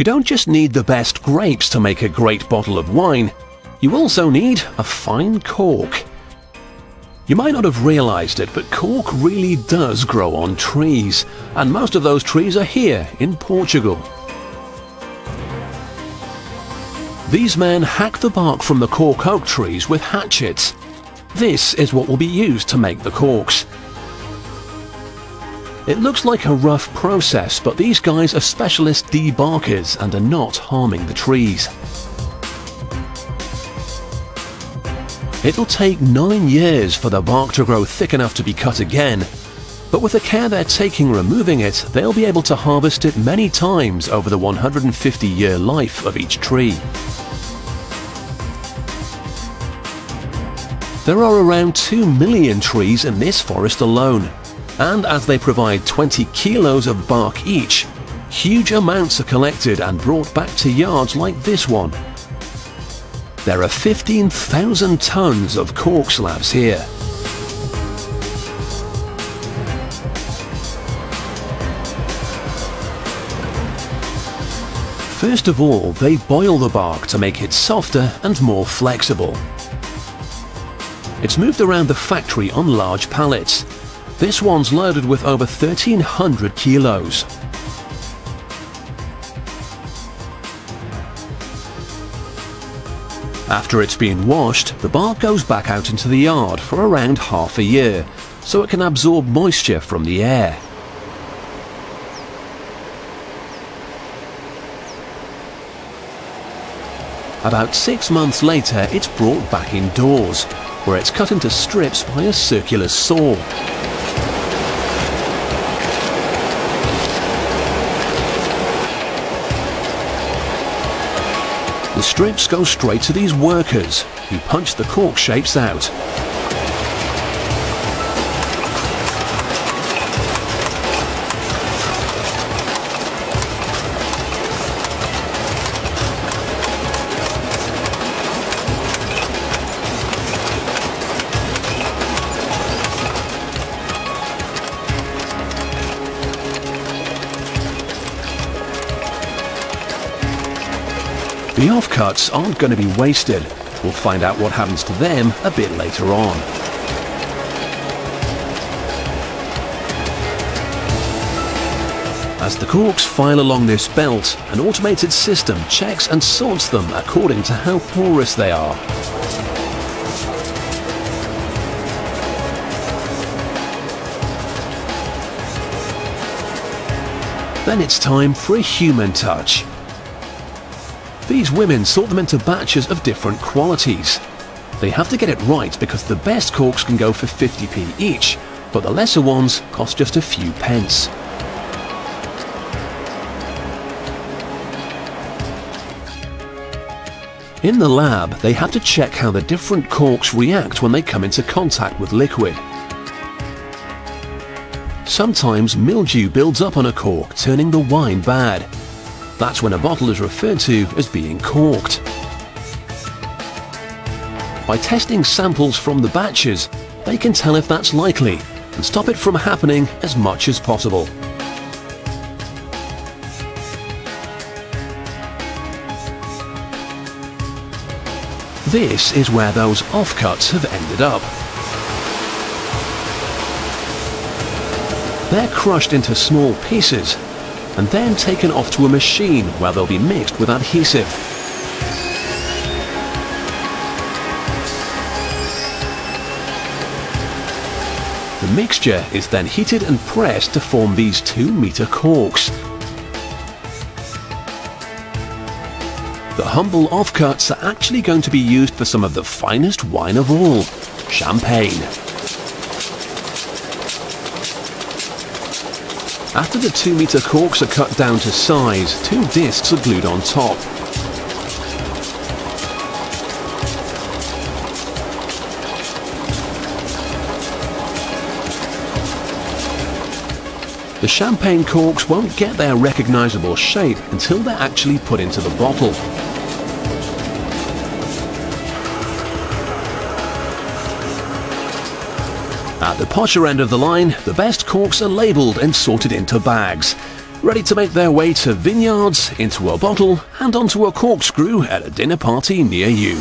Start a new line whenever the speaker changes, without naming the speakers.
You don't just need the best grapes to make a great bottle of wine, you also need a fine cork. You might not have realized it, but cork really does grow on trees, and most of those trees are here in Portugal. These men hack the bark from the cork oak trees with hatchets. This is what will be used to make the corks. It looks like a rough process, but these guys are specialist debarkers and are not harming the trees. It'll take nine years for the bark to grow thick enough to be cut again, but with the care they're taking removing it, they'll be able to harvest it many times over the 150 year life of each tree. There are around 2 million trees in this forest alone, and as they provide 20 kilos of bark each, huge amounts are collected and brought back to yards like this one there are 15,000 tons of cork slabs here. First of all, they boil the bark to make it softer and more flexible. It's moved around the factory on large pallets. This one's loaded with over 1300 kilos. After it's been washed, the bark goes back out into the yard for around half a year, so it can absorb moisture from the air. About six months later, it's brought back indoors, where it's cut into strips by a circular saw. The strips go straight to these workers, who punch the cork shapes out. The offcuts aren't going to be wasted. We'll find out what happens to them a bit later on. As the corks file along this belt, an automated system checks and sorts them according to how porous they are. Then it's time for a human touch. These women sort them into batches of different qualities. They have to get it right because the best corks can go for 50p each, but the lesser ones cost just a few pence. In the lab, they have to check how the different corks react when they come into contact with liquid. Sometimes mildew builds up on a cork, turning the wine bad. That's when a bottle is referred to as being corked. By testing samples from the batches, they can tell if that's likely and stop it from happening as much as possible. This is where those offcuts have ended up. They're crushed into small pieces and then taken off to a machine where they'll be mixed with adhesive. The mixture is then heated and pressed to form these 2 metre corks. The humble offcuts are actually going to be used for some of the finest wine of all, champagne. After the 2 metre corks are cut down to size, two discs are glued on top. The champagne corks won't get their recognisable shape until they're actually put into the bottle. At the posher end of the line, the best corks are labelled and sorted into bags. ready to make their way to vineyards, into a bottle, and onto a corkscrew at a dinner party near you.